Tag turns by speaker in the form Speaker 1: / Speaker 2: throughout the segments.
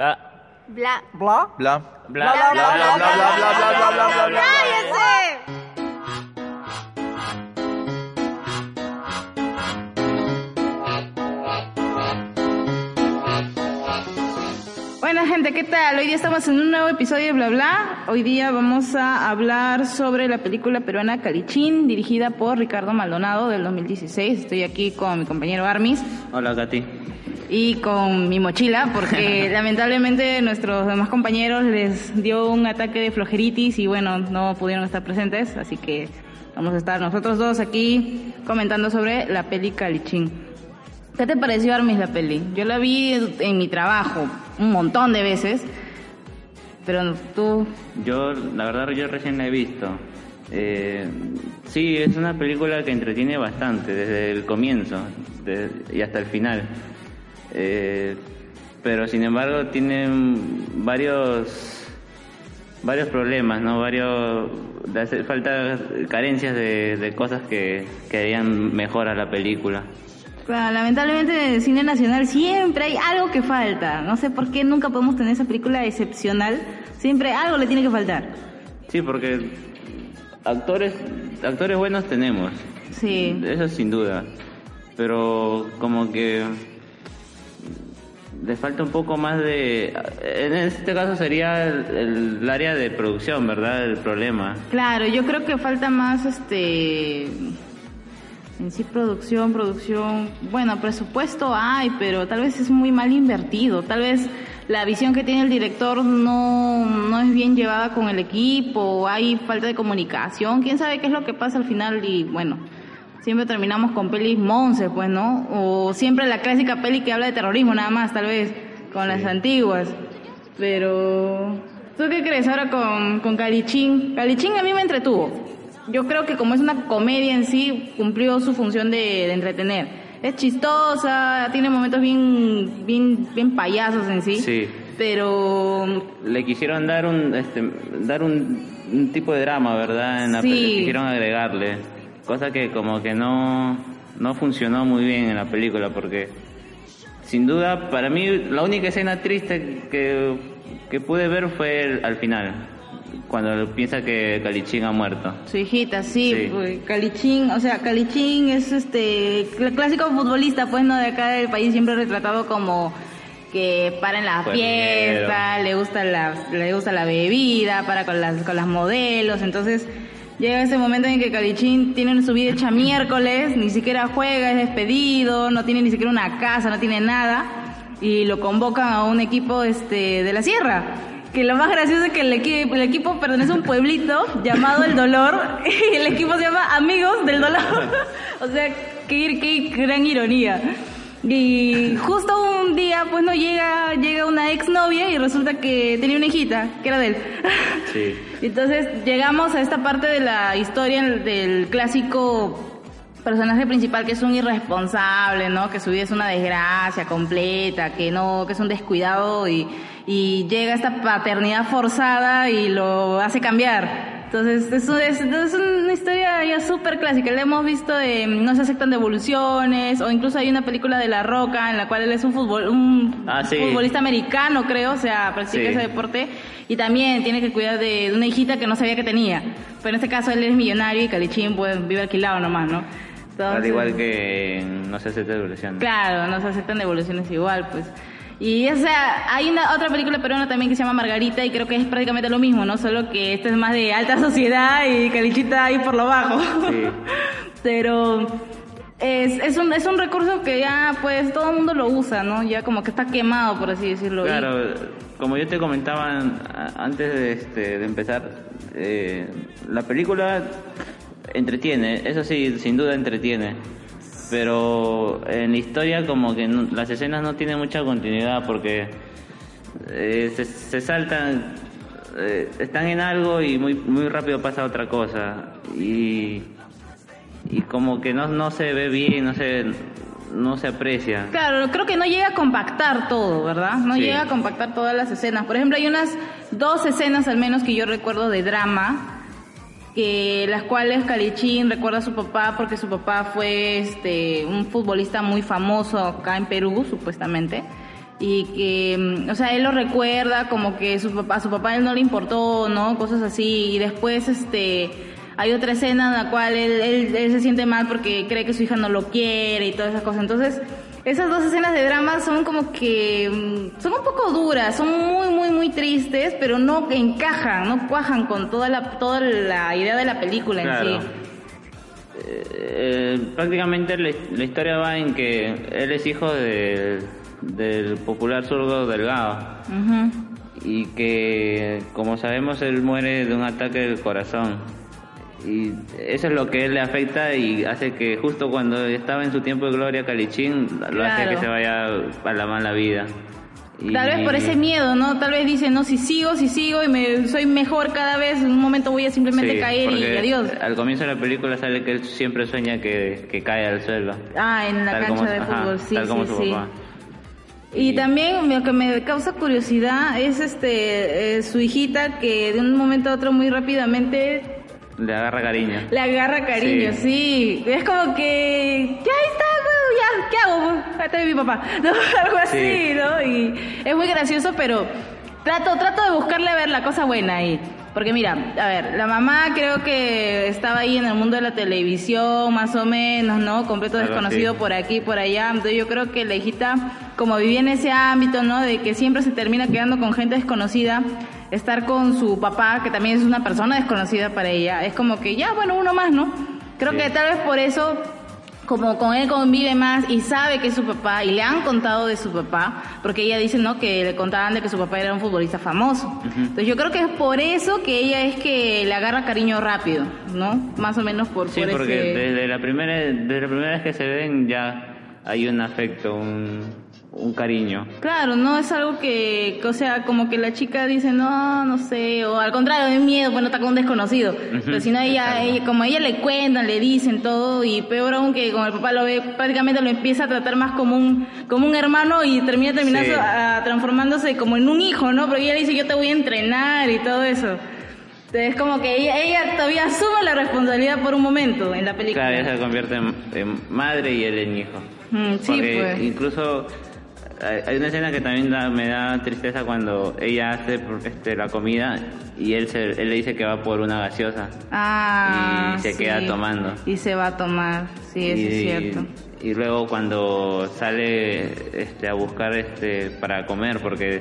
Speaker 1: Bla.
Speaker 2: Bla.
Speaker 3: Bla.
Speaker 4: Bla.
Speaker 1: Bla, bla, bla, bla, bla, bla, bla, bla, bla, bla, bla.
Speaker 2: ¡Cállense!
Speaker 5: Bueno gente, ¿qué tal? Hoy día estamos en un nuevo episodio de Bla Bla. Hoy día vamos a hablar sobre la película peruana Calichín, dirigida por Ricardo Maldonado del 2016. Estoy aquí con mi compañero Armis
Speaker 1: Hola, Katy.
Speaker 5: Y con mi mochila porque lamentablemente nuestros demás compañeros les dio un ataque de flojeritis y bueno, no pudieron estar presentes, así que vamos a estar nosotros dos aquí comentando sobre la peli Calichín. ¿Qué te pareció Armis la peli? Yo la vi en mi trabajo un montón de veces, pero tú
Speaker 1: Yo, la verdad, yo recién la he visto. Eh, sí, es una película que entretiene bastante, desde el comienzo de- y hasta el final. Eh, pero sin embargo tiene varios varios problemas, ¿no? Varios hace falta carencias de, de cosas que, que harían mejor a la película.
Speaker 5: Claro, lamentablemente en el cine nacional siempre hay algo que falta. No sé por qué nunca podemos tener esa película excepcional. Siempre algo le tiene que faltar.
Speaker 1: Sí, porque actores actores buenos tenemos.
Speaker 5: Sí.
Speaker 1: Eso sin duda. Pero como que le falta un poco más de... En este caso sería el, el área de producción, ¿verdad? El problema.
Speaker 5: Claro, yo creo que falta más este en sí producción, producción, bueno, presupuesto hay, pero tal vez es muy mal invertido, tal vez la visión que tiene el director no, no es bien llevada con el equipo, hay falta de comunicación, quién sabe qué es lo que pasa al final y bueno, siempre terminamos con pelis monces, pues, ¿no? O siempre la clásica peli que habla de terrorismo nada más, tal vez, con las antiguas, pero... ¿Tú qué crees ahora con, con Calichín? Calichín a mí me entretuvo. Yo creo que como es una comedia en sí, cumplió su función de, de entretener. Es chistosa, tiene momentos bien, bien, bien payasos en sí.
Speaker 1: Sí.
Speaker 5: Pero
Speaker 1: Le quisieron dar un, este, dar un, un tipo de drama, ¿verdad? En la
Speaker 5: Sí.
Speaker 1: peli- quisieron agregarle. Cosa que como que no, no funcionó muy bien en la película porque sin duda para mí la única escena triste que, que pude ver fue el- al final. Cuando piensa que Calichín ha muerto.
Speaker 5: su hijita, sí,
Speaker 1: Sí.
Speaker 5: pues, Calichín, o sea, Calichín es este cl- clásico futbolista, pues, ¿no? De acá del país, siempre retratado como que para en la
Speaker 1: Jueguero.
Speaker 5: fiesta, le gusta la, le gusta la bebida, para con las, con las modelos, entonces llega ese momento en que Calichín tiene su vida hecha miércoles, ni siquiera juega, es despedido, no tiene ni siquiera una casa, no tiene nada, y lo convocan a un equipo este de la sierra. Que lo más gracioso es que el, equi- el equipo pertenece a un pueblito llamado El Dolor y el equipo se llama Amigos del Dolor. o sea, qué, qué gran ironía. Y justo un día, pues no llega, llega una exnovia y resulta que tenía una hijita, que era de él. Entonces llegamos a esta parte de la historia del clásico personaje principal que es un irresponsable, ¿no? Que su vida es una desgracia completa, que no, que es un descuidado y, y llega esta paternidad forzada y lo hace cambiar. Entonces es, un- es, es una historia ya súper clásica. La hemos visto en No se aceptan devoluciones o incluso hay una película de La Roca en la cual él es un, fútbol, un
Speaker 1: Ah, sí.
Speaker 5: futbolista americano, creo, o sea, practica
Speaker 1: Sí.
Speaker 5: ese deporte y también tiene que cuidar de, de una hijita que no sabía que tenía. Pero en este caso él es millonario y Calichín pues vive alquilado nomás, ¿no?
Speaker 1: Al
Speaker 5: Entonces,
Speaker 1: igual que No se hace devolución.
Speaker 5: Claro, no se aceptan devoluciones igual, pues. Y o sea, hay una otra película peruana también que se llama Margarita y creo que es prácticamente lo mismo, ¿no? Solo que esta es más de alta sociedad y Calichita ahí por lo bajo.
Speaker 1: Sí.
Speaker 5: Pero es, es, un, es un recurso que ya pues todo el mundo lo usa, ¿no? Ya como que está quemado, por así decirlo.
Speaker 1: Claro, como yo te comentaba antes de, este, de empezar, eh, la película entretiene, eso sí, sin duda entretiene, pero en la historia como que no- las escenas no tienen mucha continuidad porque eh, se, se saltan, eh, están en algo y muy, muy rápido pasa otra cosa y, y como que no, no se ve bien, no se, no se aprecia.
Speaker 5: Claro, creo que no llega a compactar todo, ¿verdad? No
Speaker 1: Sí.
Speaker 5: llega a compactar todas las escenas. Por ejemplo, hay unas dos escenas al menos que yo recuerdo de drama, que las cuales Calichín recuerda a su papá porque su papá fue este un futbolista muy famoso acá en Perú, supuestamente. y que, mm, o sea, él lo recuerda como que su papá, a su papá él no le importó, ¿no? Cosas así, y después, este, hay otra escena en la cual él, se siente mal porque cree que su hija no lo quiere y todas esas cosas. Entonces, esas dos escenas de drama son como que mm, son un poco duras, son muy muy muy tristes, pero no encajan, no cuajan con toda la toda la idea de la película
Speaker 1: Claro.
Speaker 5: en sí.
Speaker 1: Eh, prácticamente la, la historia va en que él es hijo de- del popular zurdo Delgado y que como sabemos él muere de un ataque del corazón y eso es lo que él le afecta y hace que justo cuando estaba en su tiempo de gloria Calichín lo hace
Speaker 5: Claro.
Speaker 1: que se vaya a la mala vida Y-
Speaker 5: Tal vez por ese miedo, ¿no? Tal vez dice, no, si sigo, si sigo y me soy mejor cada vez, en un momento voy a simplemente
Speaker 1: Sí,
Speaker 5: caer y adiós.
Speaker 1: Al comienzo de la película sale que él siempre sueña que, que cae al suelo.
Speaker 5: Ah, en la
Speaker 1: Tal
Speaker 5: cancha
Speaker 1: como-
Speaker 5: de
Speaker 1: ajá,
Speaker 5: fútbol, sí,
Speaker 1: tal como
Speaker 5: sí,
Speaker 1: su
Speaker 5: sí.
Speaker 1: papá.
Speaker 5: Y también lo que me causa curiosidad es este eh, su hijita que de un momento a otro muy rápidamente
Speaker 1: Le agarra cariño.
Speaker 5: le agarra cariño, sí. Es como que ya ahí está, güey, ya, ¿qué hago? Ahí está mi papá, ¿no? Algo así,
Speaker 1: Sí.
Speaker 5: ¿no? Y es muy gracioso, pero trato trato de buscarle a ver la cosa buena ahí. Porque mira, a ver, la mamá creo que estaba ahí en el mundo de la televisión, más o menos, ¿no? Completo desconocido por aquí, por allá. Entonces yo creo que la hijita, como vivía en ese ámbito, ¿no? De que siempre se termina quedando con gente desconocida, estar con su papá, que también es una persona desconocida para ella, es como que ya, bueno, uno más, ¿no? Creo
Speaker 1: Sí.
Speaker 5: que tal vez por eso, como con él convive más y sabe que es su papá y le han contado de su papá, porque ella dice, ¿no? Que le contaban de que su papá era un futbolista famoso. Entonces yo creo que es por eso que ella es que le agarra cariño rápido, ¿no? Más o menos por,
Speaker 1: Sí,
Speaker 5: por
Speaker 1: porque
Speaker 5: ese...
Speaker 1: desde la primera desde la primera vez que se ven ya hay un afecto, un, un cariño.
Speaker 5: Claro, no es algo que, o sea, como que la chica dice, no, no sé, o al contrario, de miedo, bueno, está con un desconocido. Pero si no, ella, ella, como a ella le cuentan, le dicen todo, y peor aún que como el papá lo ve, prácticamente lo empieza a tratar más como un, como un hermano y termina terminando
Speaker 1: Sí.
Speaker 5: a- transformándose como en un hijo, ¿no? Pero ella le dice, yo te voy a entrenar y todo eso. Entonces, como que ella, ella todavía asume la responsabilidad por un momento en la película.
Speaker 1: Claro, ella se convierte en, en madre y él en hijo.
Speaker 5: Mm, sí,
Speaker 1: Porque
Speaker 5: pues.
Speaker 1: incluso hay una escena que también da- me da tristeza cuando ella hace este, la comida y él, se, él le dice que va por una gaseosa.
Speaker 5: Ah,
Speaker 1: Y se queda tomando.
Speaker 5: Y se va a tomar, sí, eso es cierto.
Speaker 1: y luego cuando sale este, a buscar este, para comer, porque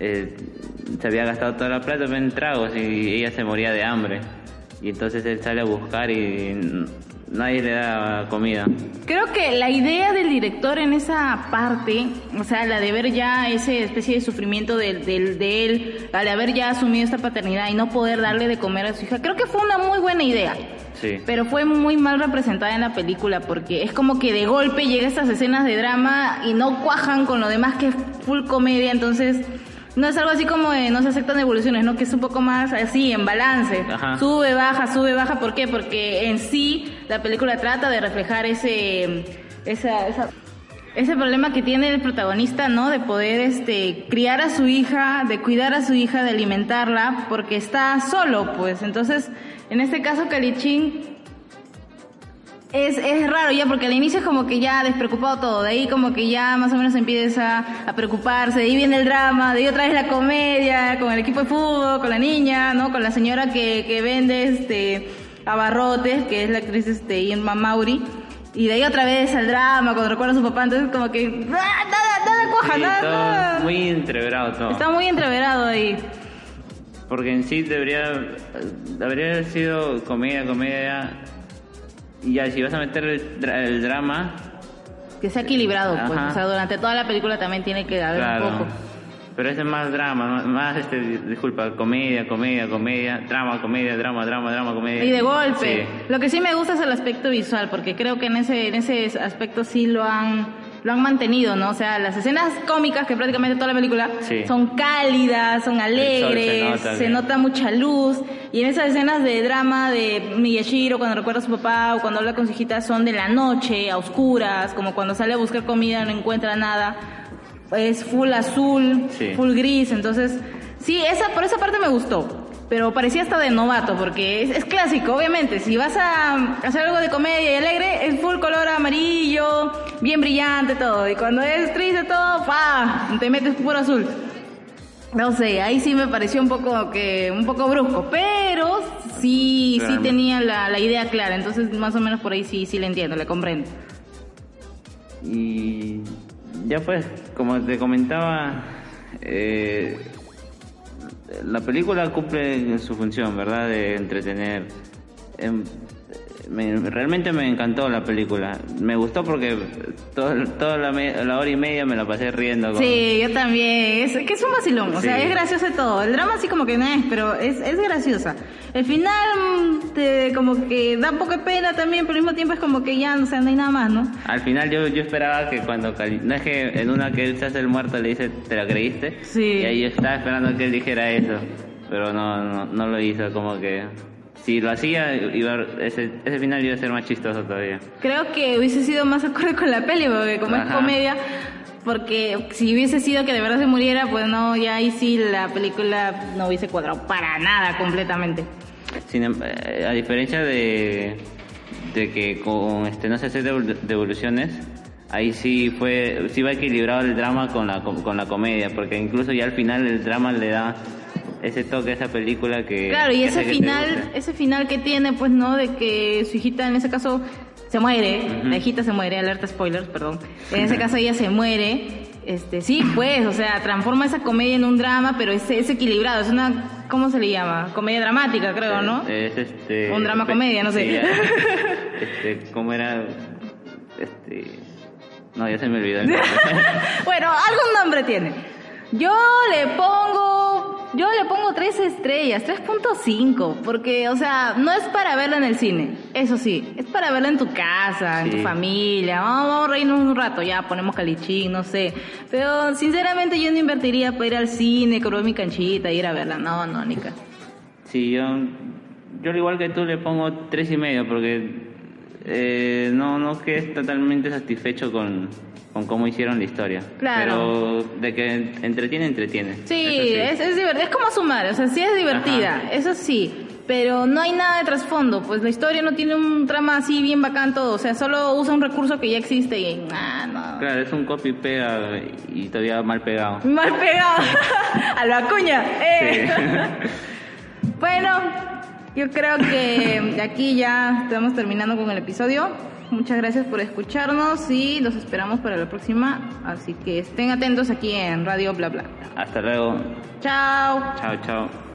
Speaker 1: eh, se había gastado toda la plata en tragos y ella se moría de hambre. Y entonces él sale a buscar y nadie le da comida.
Speaker 5: Creo que la idea del director en esa parte, o sea, la de ver ya esa especie de sufrimiento del, del- de él, al haber ya asumido esta paternidad y no poder darle de comer a su hija, creo que fue una muy buena idea.
Speaker 1: Sí.
Speaker 5: Pero fue muy mal representada en la película porque es como que de golpe llega estas escenas de drama y no cuajan con lo demás que es full comedia, entonces no es algo así como de no se aceptan evoluciones, ¿no? Que es un poco más así, en balance.
Speaker 1: Ajá.
Speaker 5: Sube, baja, sube, baja, ¿por qué? Porque en sí la película trata de reflejar ese, ese problema que tiene el protagonista, ¿no? De poder este, criar a su hija, de cuidar a su hija, de alimentarla, porque está solo, pues. Entonces, en este caso, Calichín es, es raro ya, porque al inicio es como que ya despreocupado todo, de ahí como que ya más o menos empieza a preocuparse, de ahí viene el drama, de ahí otra vez la comedia, con el equipo de fútbol, con la niña, ¿no? Con la señora que, que vende este abarrotes, que es la actriz este, Irma Mauri, y de ahí otra vez el drama, cuando recuerda a su papá, entonces como que ¡ah! nada, nada cuaja,
Speaker 1: Sí,
Speaker 5: nada,
Speaker 1: todo
Speaker 5: nada.
Speaker 1: muy entreverado todo.
Speaker 5: Está muy entreverado ahí.
Speaker 1: Porque en sí debería, debería haber sido comedia, comedia. Y ya, si vas a meter el, el drama,
Speaker 5: Que sea equilibrado, pues.
Speaker 1: Ajá.
Speaker 5: O sea, durante toda la película también tiene que haber un poco.
Speaker 1: Pero ese es más drama, más, este, disculpa, comedia, comedia, comedia, drama, comedia, drama, drama, drama, comedia.
Speaker 5: Y de golpe.
Speaker 1: Sí.
Speaker 5: Lo que sí me gusta es el aspecto visual, porque creo que en ese, en ese aspecto sí lo han, lo han mantenido, ¿no? O sea, las escenas cómicas, que prácticamente toda la película,
Speaker 1: Sí.
Speaker 5: son cálidas, son alegres,
Speaker 1: se nota
Speaker 5: se nota mucha luz. Y en esas escenas de drama de Miyashiro, cuando recuerda a su papá o cuando habla con su hijita, son de la noche, a oscuras, como cuando sale a buscar comida, no encuentra nada. Es full azul,
Speaker 1: Sí.
Speaker 5: full gris, entonces... Sí, esa, por esa parte me gustó. pero parecía hasta de novato, porque es, es clásico, obviamente. Si vas a hacer algo de comedia y alegre, es full color amarillo, bien brillante todo. Y cuando es triste todo, ¡pa! Te metes puro azul. No sé, ahí sí me pareció un poco que un poco brusco, pero sí, sí tenía la, la idea clara, entonces más o menos por ahí sí, sí le entiendo, le comprendo.
Speaker 1: Y ya pues, como te comentaba, eh, la película cumple su función, ¿verdad? De entretener. Em, me- realmente me encantó la película. Me gustó porque todo, toda la, me- la hora y media me la pasé riendo. con-
Speaker 5: Sí, yo también. Es que es un vacilón, o sea,
Speaker 1: Sí.
Speaker 5: es gracioso todo. El drama así como que no es, pero es, es graciosa. El final te, como que da un poco de pena también, pero al mismo tiempo es como que ya, o sea, no hay nada más, ¿no?
Speaker 1: Al final yo, yo esperaba que cuando... No es que en una que él se hace el muerto le dice, ¿te la creíste?
Speaker 5: Sí.
Speaker 1: Y ahí yo estaba esperando que él dijera eso. Pero no, no, no lo hizo, como que... Si lo hacía, iba, ese, ese final iba a ser más chistoso todavía.
Speaker 5: Creo que hubiese sido más acorde con la peli, porque como es comedia, porque si hubiese sido que de verdad se muriera, pues no, ya ahí sí la película no hubiese cuadrado para nada completamente.
Speaker 1: Sin em- eh, a diferencia de, de que con este no sé hacer devol- devoluciones, ahí sí fue sí va equilibrado el drama con la con la comedia, porque incluso ya al final el drama le da ese toque esa película que
Speaker 5: Claro, y ese final, ese final que tiene, pues, ¿no? De que su hijita en ese caso se muere, la hijita se muere, alerta spoilers, perdón. En ese caso ella se muere, este, sí, pues, o sea, transforma esa comedia en un drama, pero es, es equilibrado, es una, ¿cómo se le llama? Comedia dramática, creo, ¿no?
Speaker 1: Es este
Speaker 5: Un drama comedia, no sé.
Speaker 1: sí, este, ¿cómo era? Este no, ya se me olvidó el nombre.
Speaker 5: bueno, algún nombre tiene. Yo le pongo, yo le pongo tres estrellas, 3.5, porque, o sea, no es para verla en el cine, eso sí, es para verla en tu casa, en tu familia, vamos, vamos a reírnos un rato, ya ponemos calichín, no sé, pero sinceramente yo no invertiría para ir al cine, comprar mi canchita, ir a verla, no, no, Nica.
Speaker 1: Sí, yo, yo al igual que tú le pongo tres y medio porque eh, no, no quedé totalmente satisfecho con, con cómo hicieron la historia.
Speaker 5: Claro.
Speaker 1: Pero de que entretiene, entretiene.
Speaker 5: Sí,
Speaker 1: Eso
Speaker 5: es, es, es como sumar, o sea, sí es divertida,
Speaker 1: Ajá.
Speaker 5: eso sí, pero no hay nada de trasfondo, pues la historia no tiene un trama así bien bacán todo, o sea, solo usa un recurso que ya existe y ah, no.
Speaker 1: Claro, es un copy pega y todavía mal pegado.
Speaker 5: Mal pegado a la cuña. eh. bueno, yo creo que aquí ya estamos terminando con el episodio. Muchas gracias por escucharnos y los esperamos para la próxima. Así que estén atentos aquí en Radio Bla Bla.
Speaker 1: Hasta luego.
Speaker 5: Chao.
Speaker 1: Chao, chao.